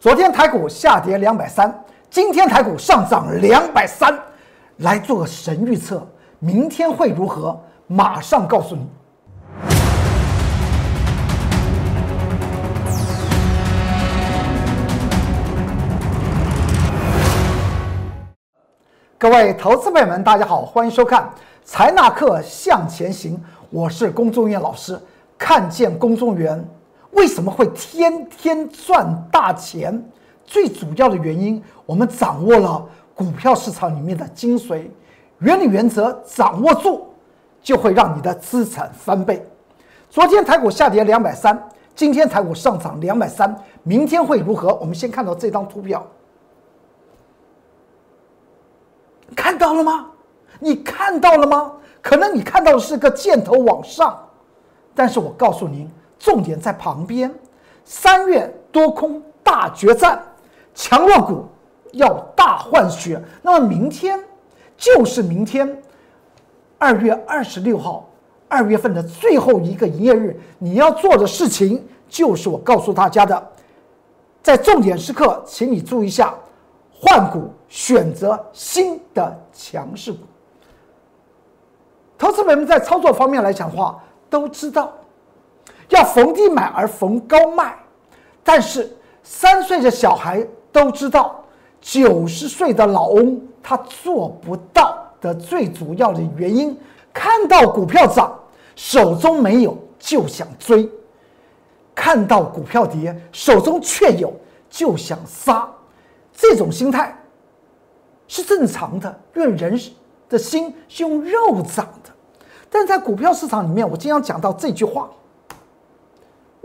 昨天台股下跌两百三，今天台股上涨两百三，来做个神预测，明天会如何？马上告诉你。各位投资朋友们，大家好，欢迎收看《财纳课向前行》，我是龚宗元老师。看见龚宗元。为什么会天天赚大钱？最主要的原因，我们掌握了股票市场里面的精髓原理原则，掌握住就会让你的资产翻倍。昨天台股下跌两百三，今天台股上涨两百三，明天会如何？我们先看到这张图表，看到了吗？你看到了吗？可能你看到的是个箭头往上，但是我告诉您。重点在旁边，三月多空大决战，强弱股要大换血。那么明天就是明天，二月二十六号，二月份的最后一个营业日，你要做的事情就是我告诉大家的，在重点时刻，请你注意一下，换股选择新的强势股。投资人们在操作方面来讲的话，都知道。要逢低买而逢高卖，但是三岁的小孩都知道，九十岁的老翁他做不到的最主要的原因，看到股票涨，手中没有就想追；看到股票跌，手中却有就想杀。这种心态是正常的，因为人的心是用肉长的。但在股票市场里面，我经常讲到这句话。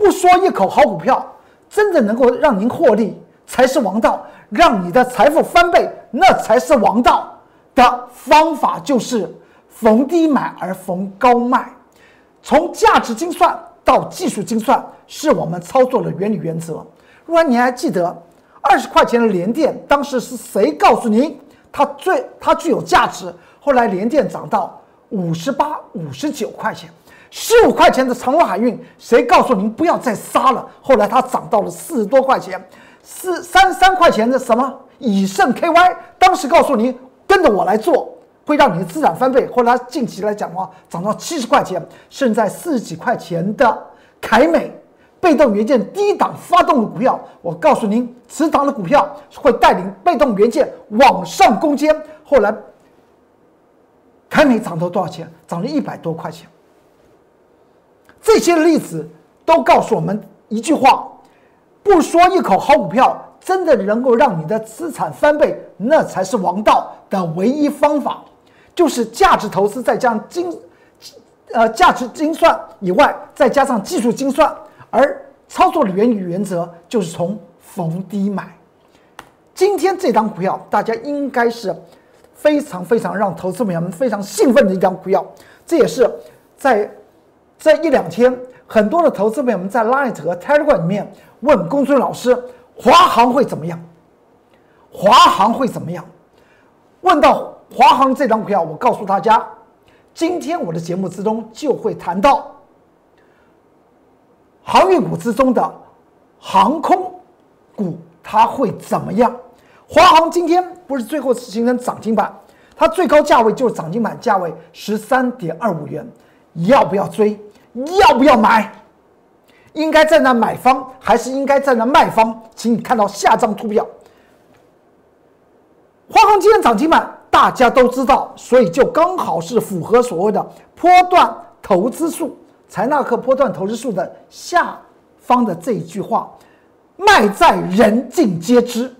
不说一口好股票，真的能够让您获利才是王道，让你的财富翻倍那才是王道的方法，就是逢低买而逢高卖，从价值精算到技术精算是我们操作的原理原则。如果你还记得二十块钱的联电，当时是谁告诉您它最它具有价值？后来联电涨到五十八、五十九块钱。十五块钱的长荣海运，谁告诉您不要再杀了？后来它涨到了四十多块钱，四三十三块钱的什么以盛 KY，当时告诉您跟着我来做，会让你的资产翻倍。后来近期来讲的话，涨到七十块钱，现在四十几块钱的凯美被动元件低档发动的股票，我告诉您，持仓的股票会带领被动元件往上攻坚。后来凯美涨到多少钱？涨了一百多块钱。这些例子都告诉我们一句话：不说一口好股票，真的能够让你的资产翻倍，那才是王道的唯一方法，就是价值投资再加上精，呃，价值精算以外，再加上技术精算。而操作的原理原则就是从逢低买。今天这张股票，大家应该是非常非常让投资朋友们非常兴奋的一张股票，这也是在。这一两天，很多的投资朋友们在 Light 和 Telegram 里面问公孙老师，华航会怎么样？华航会怎么样？问到华航这张股票，我告诉大家，今天我的节目之中就会谈到航运股之中的航空股，它会怎么样？华航今天不是最后形成涨停板，它最高价位就是涨停板价位十三点二五元。要不要追？要不要买？应该在那买方，还是应该在那卖方？请你看到下张图表。华航今天涨停板，大家都知道，所以就刚好是符合所谓的波段投资数，财纳克波段投资数的下方的这一句话：“卖在人尽皆知。”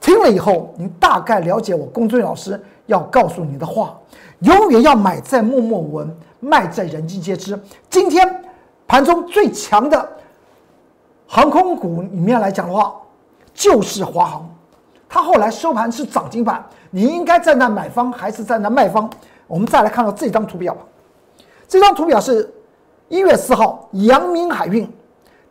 听了以后，你大概了解我龚俊老师要告诉你的话。永远要买在默默无闻，卖在人尽皆知。今天盘中最强的航空股里面来讲的话，就是华航。它后来收盘是涨停板，你应该在那买方还是在那卖方？我们再来看到这张图表吧。这张图表是一月四号阳明海运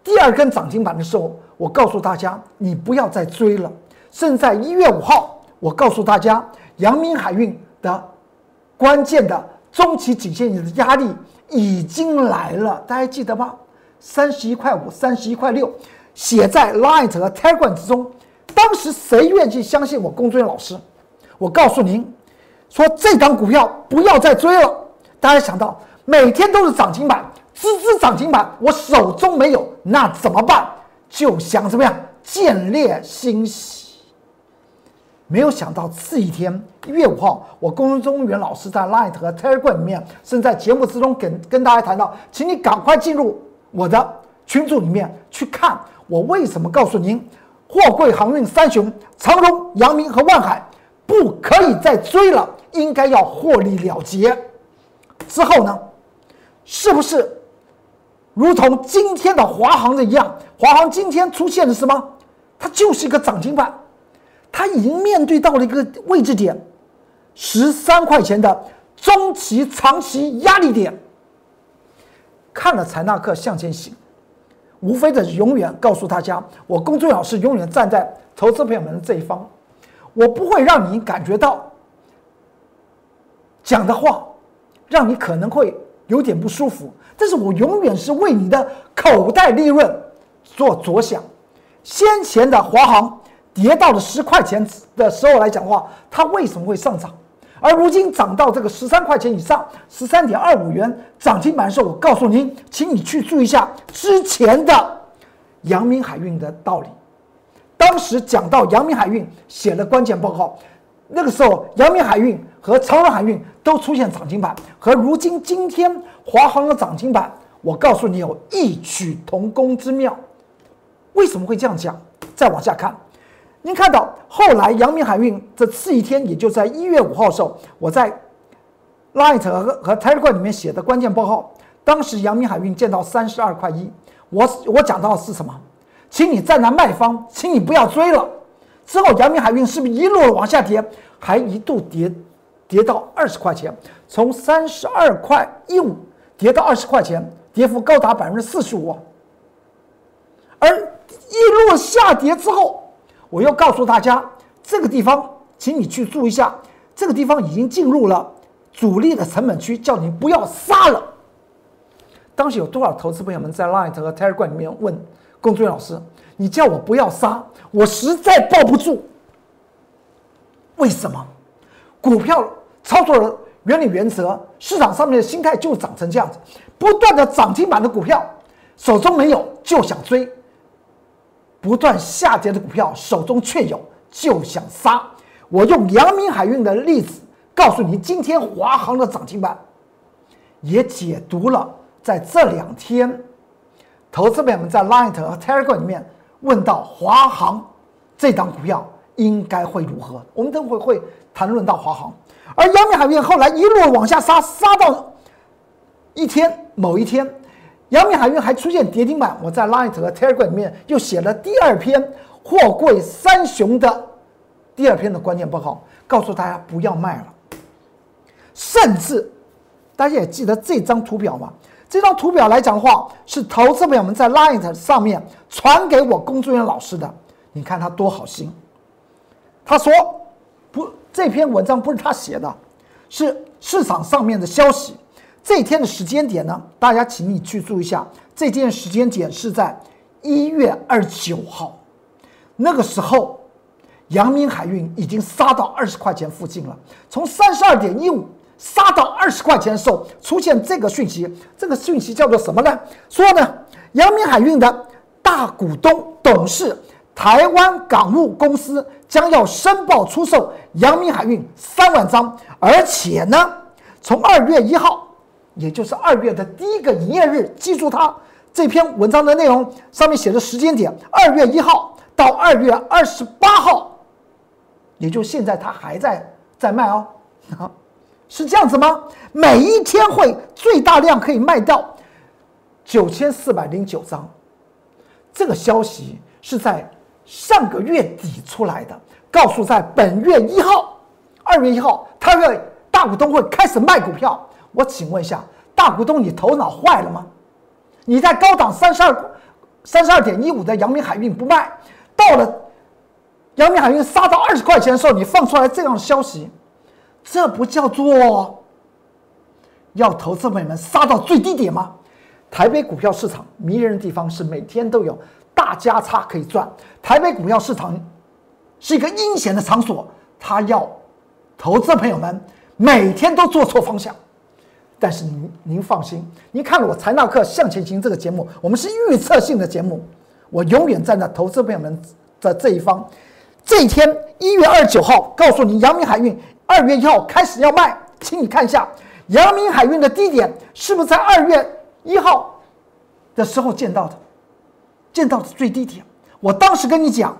第二根涨停板的时候，我告诉大家你不要再追了。现在一月五号，我告诉大家阳明海运的。关键的中期颈线的压力已经来了，大家记得吗？三十一块五，三十一块六，写在 Line 和 Telegram 之中。当时谁愿意相信我龚俊老师？我告诉您，说这张股票不要再追了。大家想到每天都是涨停板，支支涨停板，我手中没有，那怎么办？就想怎么样见猎欣喜。没有想到次一天一月五号，我龚中元老师在 Light 和 Telegram 里面，甚至在节目之中跟跟大家谈到，请你赶快进入我的群组里面去看，我为什么告诉您，货柜航运三雄长荣、阳明和万海不可以再追了，应该要获利了结。之后呢，是不是如同今天的华航的一样？华航今天出现的什么？它就是一个涨停板。它已经面对到了一个位置点，十三块钱的中期、长期压力点。看了财纳克向前行，无非的永远告诉大家，我公众老师永远站在投资朋友们这一方，我不会让你感觉到讲的话让你可能会有点不舒服，但是我永远是为你的口袋利润做着想。先前的华航。跌到了十块钱的时候来讲话，它为什么会上涨？而如今涨到这个十三块钱以上，十三点二五元涨停板的时候，我告诉您，请你去注意一下之前的阳明海运的道理。当时讲到阳明海运写了关键报告，那个时候阳明海运和长荣海运都出现涨停板，和如今今天华航的涨停板，我告诉你有异曲同工之妙。为什么会这样讲？再往下看。您看到后来阳明海运这次一天，也就在一月五号的时候，我在 Light 和和 Telegram 里面写的关键报告，当时阳明海运见到三十二块一，我我讲到的是什么？请你站在卖方，请你不要追了。之后阳明海运是不是一路往下跌，还一度跌跌到二十块钱，从三十二块一五跌到二十块钱，跌幅高达百分之四十五。而一路下跌之后。我要告诉大家，这个地方，请你去注意一下，这个地方已经进入了主力的成本区，叫你不要杀了。当时有多少投资朋友们在 Line 和 Telegram 里面问龚俊老师：“你叫我不要杀，我实在抱不住。为什么？股票操作的原理原则，市场上面的心态就长成这样子，不断的涨停板的股票，手中没有就想追。”不断下跌的股票手中却有，就想杀。我用阳明海运的例子告诉你，今天华航的涨停板也解读了。在这两天，投资朋友们在 Line 和 Telegram 里面问到华航这档股票应该会如何？我们等会会谈论到华航，而阳明海运后来一路往下杀，杀到一天某一天。阳明海运还出现跌停板，我在 Light 和 Telegram 里面又写了第二篇货柜三雄的第二篇的关键报告，告诉大家不要卖了。甚至大家也记得这张图表吗？这张图表来讲的话，是投资朋友们在 Light 上面传给我工作人员老师的。你看他多好心，他说不，这篇文章不是他写的，是市场上面的消息。这天的时间点呢，大家请你去注意一下。这天时间点是在一月二十九号，那个时候，阳明海运已经杀到二十块钱附近了。从三十二点一五杀到二十块钱的时候，出现这个讯息。这个讯息叫做什么呢？说呢，阳明海运的大股东董事台湾港务公司将要申报出售阳明海运三万张，而且呢，从二月一号。也就是二月的第一个营业日，记住它这篇文章的内容上面写的时间点，二月一号到二月二十八号，也就现在它还在在卖哦，是这样子吗？每一天会最大量可以卖到九千四百零九张，这个消息是在上个月底出来的，告诉在本月一号，二月一号，他的大股东会开始卖股票。我请问一下，大股东，你头脑坏了吗？你在高档三十二、三十二点一五的阳明海运不卖，到了阳明海运杀到二十块钱的时候，你放出来这样的消息，这不叫做要投资朋友们杀到最低点吗？台北股票市场迷人的地方是每天都有大价差可以赚。台北股票市场是一个阴险的场所，他要投资朋友们每天都做错方向。但是您您放心，您看了我财纳克向前行这个节目，我们是预测性的节目，我永远站在投资朋友们的这一方。这一天一月二十九号，告诉你阳明海运二月一号开始要卖，请你看一下阳明海运的低点是不是在二月一号的时候见到的，见到的最低点。我当时跟你讲，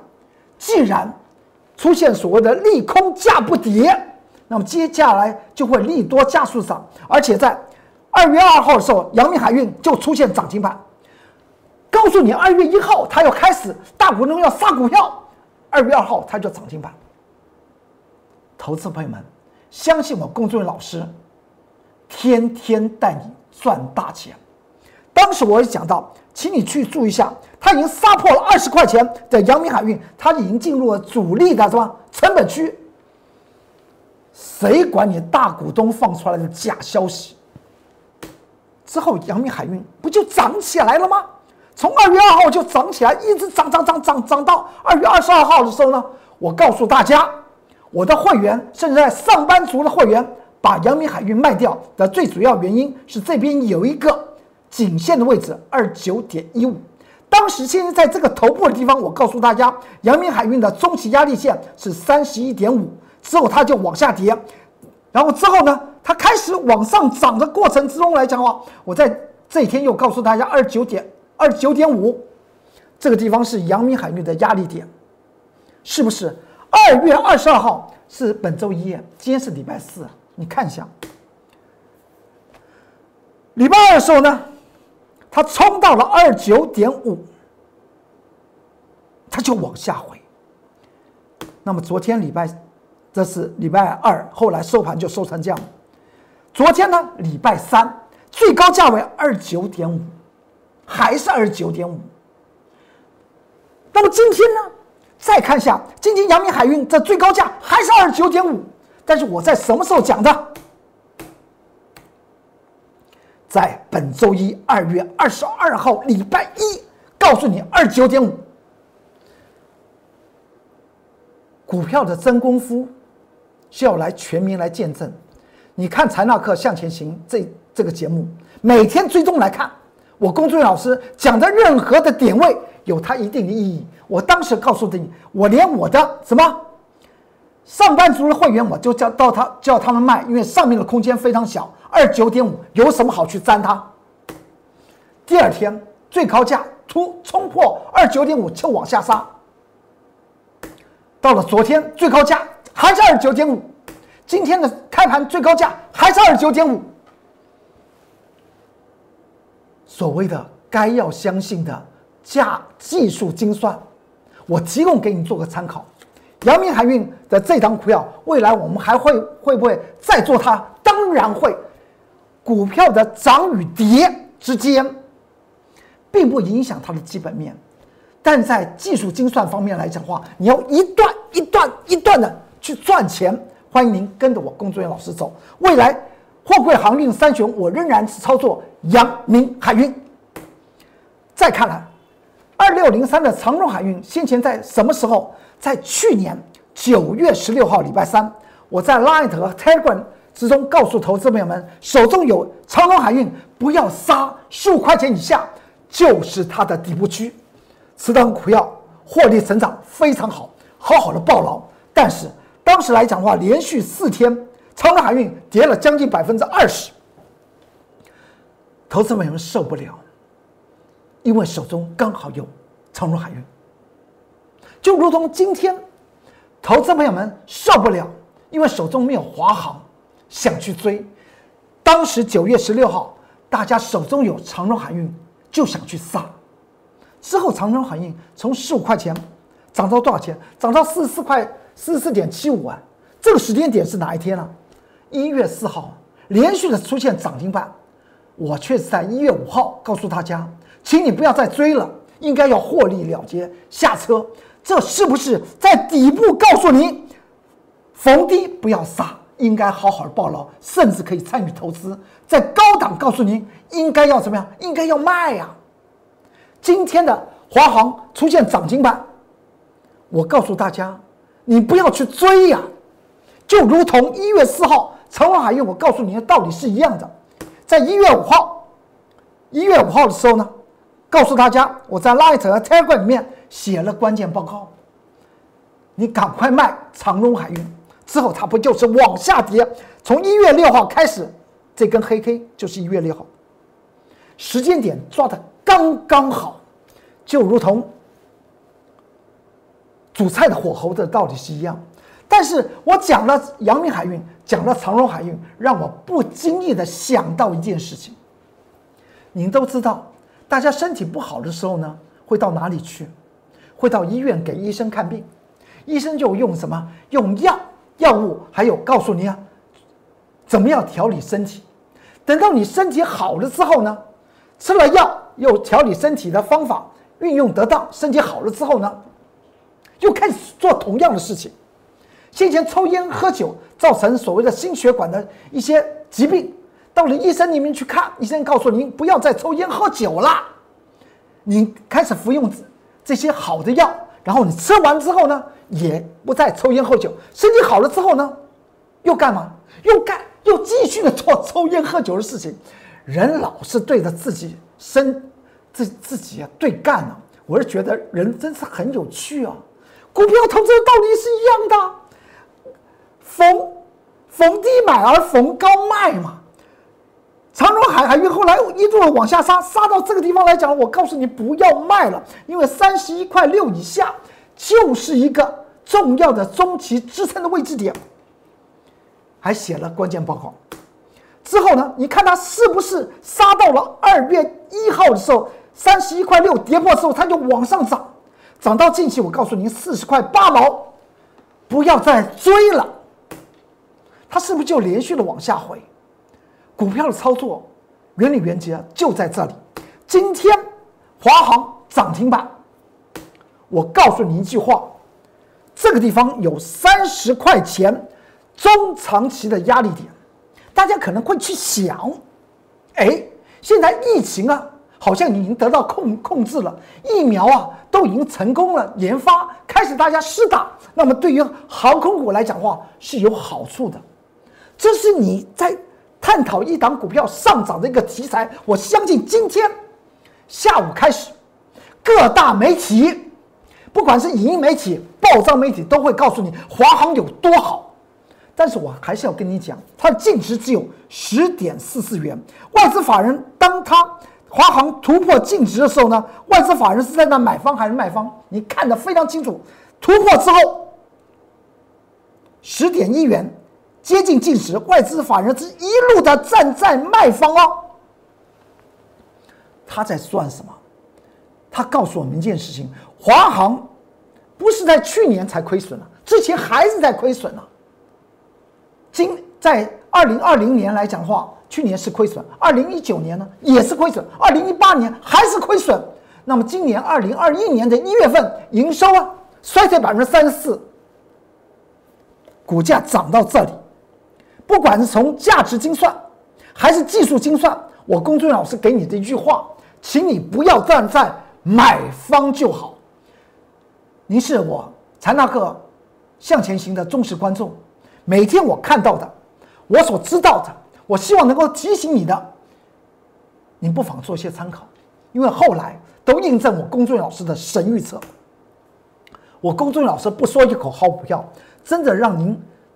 既然出现所谓的利空价不跌，那么接下来就会利多加速涨，而且在二月二号的时候，阳明海运就出现涨停板，告诉你二月一号它要开始大股东要杀股票，二月二号它就涨停板。投资朋友们，相信我，工作人员老师天天带你赚大钱。当时我也讲到，请你去注意一下，它已经杀破了二十块钱的阳明海运，它已经进入了主力的什么成本区。谁管你大股东放出来的假消息？之后阳明海运不就涨起来了吗？从二月二号就涨起来，一直涨涨涨涨涨到二月二十二号的时候呢？我告诉大家，我的会员甚至在上班族的会员把阳明海运卖掉的最主要原因是这边有一个颈线的位置二九点一五。当时现在在这个头部的地方，我告诉大家，阳明海运的中期压力线是三十一点五。之后它就往下跌，然后之后呢，它开始往上涨的过程之中来讲的话，我在这一天又告诉大家，二十九点二十九点五，这个地方是阳明海运的压力点，是不是？二月二十二号是本周一，今天是礼拜四，你看一下，礼拜二的时候呢，它冲到了二九点五，它就往下回。那么昨天礼拜。这是礼拜二，后来收盘就收成这样。昨天呢，礼拜三最高价为二九点五，还是二九点五。那么今天呢，再看一下，今天阳明海运这最高价还是二九点五。但是我在什么时候讲的？在本周一二月二十二号礼拜一，告诉你二九点五。股票的真功夫。需要来全民来见证，你看《财纳克向前行》这这个节目，每天追踪来看，我工作老师讲的任何的点位有它一定的意义。我当时告诉的你，我连我的什么上班族的会员，我就叫到他叫他们卖，因为上面的空间非常小，二九点五有什么好去沾它？第二天最高价突冲破二九点五就往下杀，到了昨天最高价。还是二十九点五，今天的开盘最高价还是二十九点五。所谓的该要相信的价技术精算，我提供给你做个参考。阳明海运的这张股票，未来我们还会会不会再做它？当然会。股票的涨与跌之间，并不影响它的基本面，但在技术精算方面来讲话，你要一段一段一段的。去赚钱，欢迎您跟着我工作人员老师走。未来货柜航运三雄，我仍然是操作阳明海运。再看来，二六零三的长荣海运，先前在什么时候？在去年九月十六号礼拜三，我在 Line 和 Telegram 之中告诉投资朋友们，手中有长荣海运，不要杀，十五块钱以下就是它的底部区。此档股票获利成长非常好，好好的抱牢，但是。当时来讲的话，连续四天，长荣海运跌了将近百分之二十，投资朋友们受不了，因为手中刚好有长荣海运，就如同今天，投资朋友们受不了，因为手中没有华航，想去追。当时九月十六号，大家手中有长荣海运，就想去杀。之后长荣海运从十五块钱涨到多少钱？涨到四十四块。四十四点七五啊，这个时间点是哪一天呢？一月四号连续的出现涨停板，我却是在一月五号告诉大家，请你不要再追了，应该要获利了结下车。这是不是在底部告诉你，逢低不要杀，应该好好的抱牢，甚至可以参与投资？在高档告诉您，应该要怎么样？应该要卖呀。今天的华航出现涨停板，我告诉大家，你不要去追呀，就如同一月四号长荣海运，我告诉你的道理是一样的。在一月五号，一月五号的时候呢，告诉大家，我在 Light 和 tag 里面写了关键报告，你赶快卖长荣海运，之后它不就是往下跌？从一月六号开始，这根黑 K 就是一月六号，时间点抓的刚刚好。就如同煮菜的火候的道理是一样，但是我讲了阳明海运，讲了长荣海运，让我不经意的想到一件事情。您都知道，大家身体不好的时候呢，会到哪里去？会到医院给医生看病，医生就用什么？用药、药物，还有告诉你啊，怎么样调理身体。等到你身体好了之后呢，吃了药又调理身体的方法。运用得当，身体好了之后呢，又开始做同样的事情。先前抽烟喝酒造成所谓的心血管的一些疾病，到了医生那边去看，医生告诉您不要再抽烟喝酒了。你开始服用这些好的药，然后你吃完之后呢，也不再抽烟喝酒，身体好了之后呢，又干嘛？又干又继续的做抽烟喝酒的事情。人老是对着自己身。自自己对干呢，我是觉得人真是很有趣啊。股票投资的道理是一样的，逢逢低买而逢高卖嘛。长荣海海运后来一路往下杀，杀到这个地方来讲，我告诉你不要卖了，因为三十一块六以下就是一个重要的中期支撑的位置点。还写了关键报告之后呢，你看它是不是杀到了二月一号的时候？三十一块六跌破之后，它就往上涨，涨到近期，我告诉您四十块八毛，不要再追了。它是不是就连续的往下回？股票的操作原理原则就在这里。今天华航涨停板，我告诉你一句话：这个地方有三十块钱中长期的压力点，大家可能会去想，哎，现在疫情啊。好像已经得到控控制了，疫苗啊都已经成功了研发，开始大家试打。那么对于航空股来讲话是有好处的，这是你在探讨一档股票上涨的一个题材。我相信今天下午开始，各大媒体，不管是影音媒体、报章媒体，都会告诉你华航有多好。但是我还是要跟你讲，它的净值只有十点四四元，外资法人当它。华航突破净值的时候呢，外资法人是在那买方还是卖方？你看得非常清楚。突破之后，十点一元接近净值，外资法人是一路的站在卖方哦。他在算什么？他告诉我们一件事情：华航不是在去年才亏损了，之前还是在亏损呢。今在二零二零年来讲的话。去年是亏损，二零一九年呢也是亏损，二零一八年还是亏损。那么今年二零二一年的一月份营收啊衰退百分之三十四，股价涨到这里，不管是从价值精算还是技术精算，我龚俊老师给你的一句话，请你不要站在买方就好。您是我财纳克向前行的忠实观众，每天我看到的，我所知道的。我希望能够提醒你的，您不妨做一些参考，因为后来都印证我公众老师的神预测。我公众老师不说一口好股票，真的让您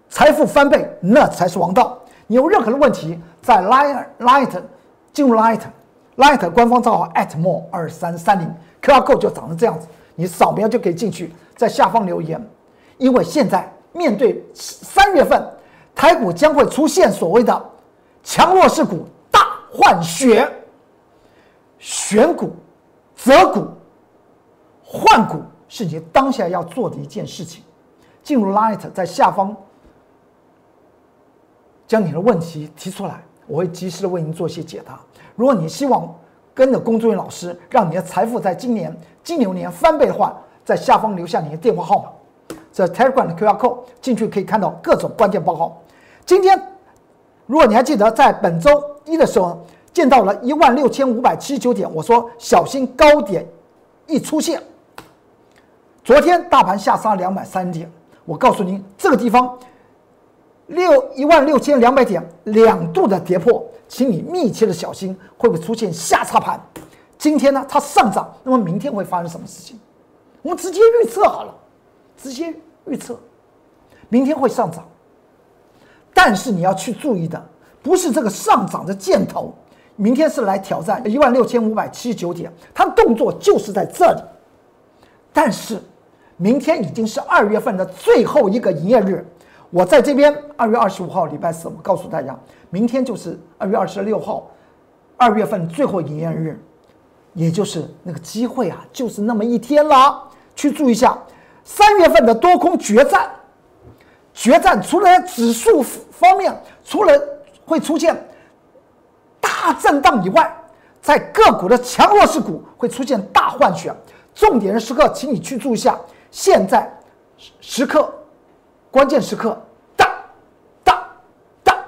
财富翻倍，那才是王道。你有任何的问题，在 Light Light 进入 Light Light 官方账号 @more 二三三零 QR code 就长成这样子，你扫描就可以进去，在下方留言。因为现在面对三月份，台股将会出现所谓的。强弱势股大换血，选股、择股、换股是你当下要做的一件事情。进入 Light，在下方将你的问题提出来，我会及时的为您做一些解答。如果你希望跟着龚作员老师，让你的财富在今年金牛年翻倍的话，在下方留下你的电话号码，这 Telegram 的 QR code 进去可以看到各种关键报告。今天。如果你还记得，在本周一的时候见到了一万六千五百七十九点，我说小心高点一出现，昨天大盘下杀两百三点，我告诉您，这个地方六一万六千两百点两度的跌破，请你密切的小心会不会出现下叉盘。今天呢，它上涨，那么明天会发生什么事情？我们直接预测好了，直接预测，明天会上涨。但是你要去注意的，不是这个上涨的箭头，明天是来挑战一万六千五百七十九点，它动作就是在这里。但是明天已经是二月份的最后一个营业日，我在这边二月二十五号礼拜四，我告诉大家，明天就是二月二十六号，二月份最后营业日。也就是那个机会啊，就是那么一天了。去注意一下，三月份的多空决战，决战除了指数方面，除了会出现大震荡以外，在个股的强弱势股会出现大换血。重点的时刻，请你去注意一下，现在时刻关键时刻，哒哒哒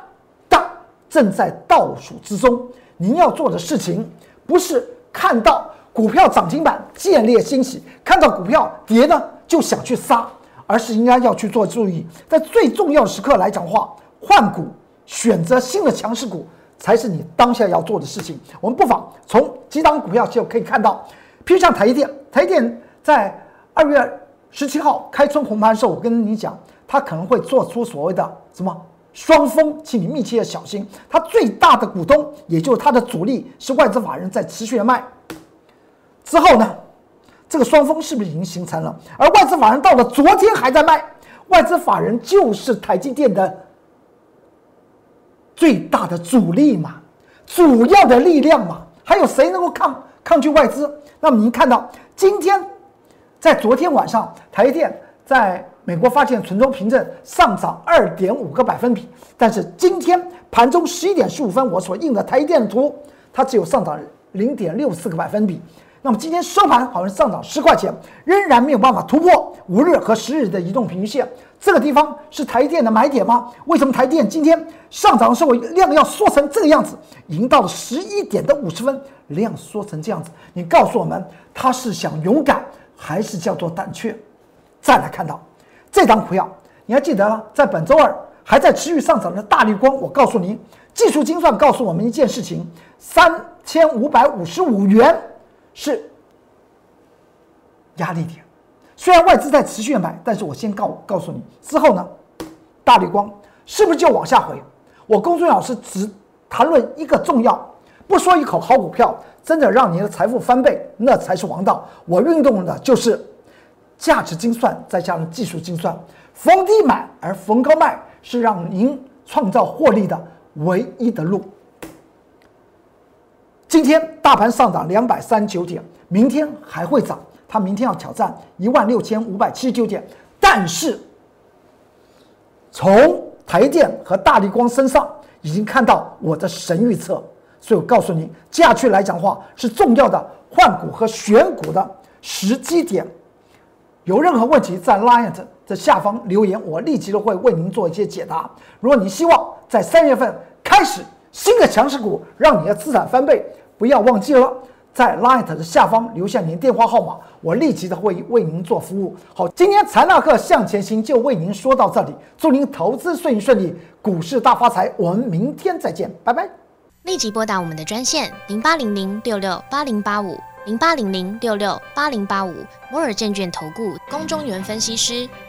哒正在倒数之中。您要做的事情不是。看到股票涨停板，建立欣喜；看到股票跌呢，就想去杀，而是应该要去做注意，在最重要的时刻来讲话，换股，选择新的强势股，才是你当下要做的事情。我们不妨从几档股票就可以看到，譬如像台电，台电在二月十七号开春红盘时候，我跟你讲，它可能会做出所谓的什么？双峰，请你密切的小心。它最大的股东，也就是它的主力，是外资法人在持续的卖。之后呢，这个双峰是不是已经形成了？而外资法人到了昨天还在卖。外资法人就是台积电的最大的主力嘛，主要的力量嘛。还有谁能够抗抗拒外资？那么您看到今天，在昨天晚上，台积电在。美国发现存中凭证上涨二点五个百分比，但是今天盘中十一点十五分我所印的台积电图，它只有上涨零点六四个百分比。那么今天收盘好像上涨十块钱，仍然没有办法突破五日和十日的移动平均线。这个地方是台电的买点吗？为什么台电今天上涨的时候量要缩成这个样子？已经到了十一点的五十分，量缩成这样子，你告诉我们，他是想勇敢还是叫做胆怯？再来看到。这张股票你还记得吗？在本周二还在持续上涨的大绿光，我告诉您，技术精算告诉我们一件事情：三千五百五十五元是压力点。虽然外资在持续买，但是我先告告诉你，之后呢，大绿光是不是就往下回？我公孙老师只谈论一个重要，不说一口好股票，真的让你的财富翻倍，那才是王道。我运动的就是。价值精算再加上技术精算，逢低买而逢高卖是让您创造获利的唯一的路。今天大盘上涨两百三十九点，明天还会涨，它明天要挑战一万六千五百七十九点。但是从台电和大力光身上已经看到我的神预测，所以我告诉你，接下去来讲话是重要的换股和选股的时机点。有任何问题，在 Lion 的下方留言，我立即都会为您做一些解答。如果你希望在三月份开始新的强势股，让你的资产翻倍，不要忘记了在 Light 的下方留下您电话号码，我立即的会为您做服务。好，今天财纳克向前行就为您说到这里，祝您投资顺利顺利，股市大发财。我们明天再见，拜拜。立即拨打我们的专线零八零零六六八零八五。零八零零六六八零八五摩尔证券投顾龚中原分析师，